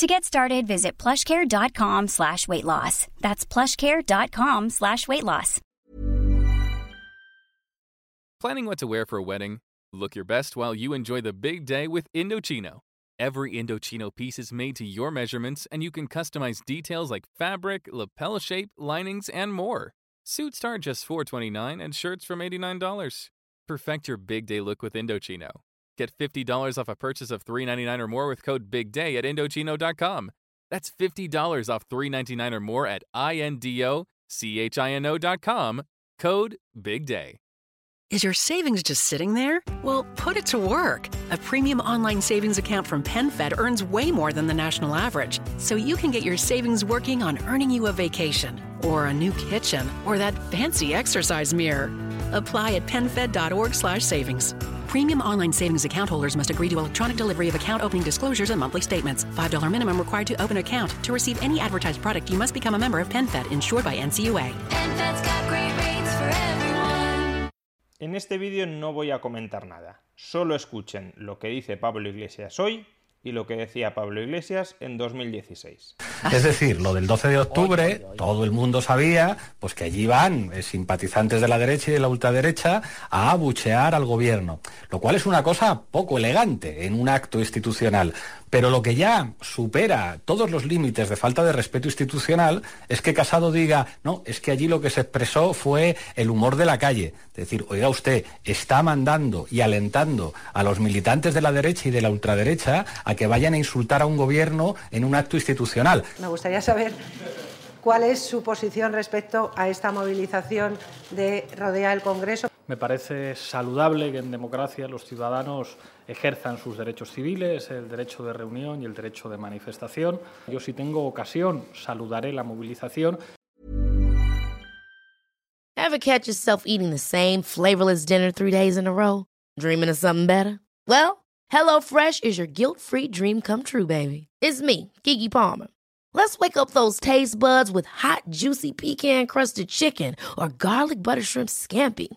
To get started, visit plushcare.com slash weight loss. That's plushcare.com slash weight loss. Planning what to wear for a wedding? Look your best while you enjoy the big day with Indochino. Every Indochino piece is made to your measurements, and you can customize details like fabric, lapel shape, linings, and more. Suits start just 429 and shirts from $89. Perfect your big day look with Indochino. Get $50 off a purchase of 399 or more with code BIGDAY at Indochino.com. That's $50 off 399 or more at INDOCHINO.com. Code BIGDAY. Is your savings just sitting there? Well, put it to work. A premium online savings account from PenFed earns way more than the national average. So you can get your savings working on earning you a vacation, or a new kitchen, or that fancy exercise mirror. Apply at PenFed.org slash savings. Premium online savings account holders must agree to electronic delivery of account opening disclosures and monthly statements. $5 minimum required to open account. To receive any advertised product, you must become a member of PenFed, insured by NCUA. PenFed's got great rates for everyone. En este vídeo no voy a comentar nada, solo escuchen lo que dice Pablo Iglesias hoy y lo que decía Pablo Iglesias en 2016. Es decir, lo del 12 de octubre, todo el mundo sabía pues que allí van eh, simpatizantes de la derecha y de la ultraderecha a abuchear al gobierno, lo cual es una cosa poco elegante en un acto institucional. Pero lo que ya supera todos los límites de falta de respeto institucional es que Casado diga, no, es que allí lo que se expresó fue el humor de la calle. Es decir, oiga usted, está mandando y alentando a los militantes de la derecha y de la ultraderecha a que vayan a insultar a un gobierno en un acto institucional. Me gustaría saber cuál es su posición respecto a esta movilización de rodea el Congreso. Me parece saludable que en democracia los ciudadanos ejerzan sus derechos civiles, el derecho de reunión y el derecho de manifestación. Yo si tengo ocasión saludaré la movilización. Ever catch yourself eating the same flavorless dinner three days in a row? Dreaming of something better? Well, HelloFresh is your guilt-free dream come true, baby. It's me, Kiki Palmer. Let's wake up those taste buds with hot, juicy pecan-crusted chicken or garlic butter shrimp scampi.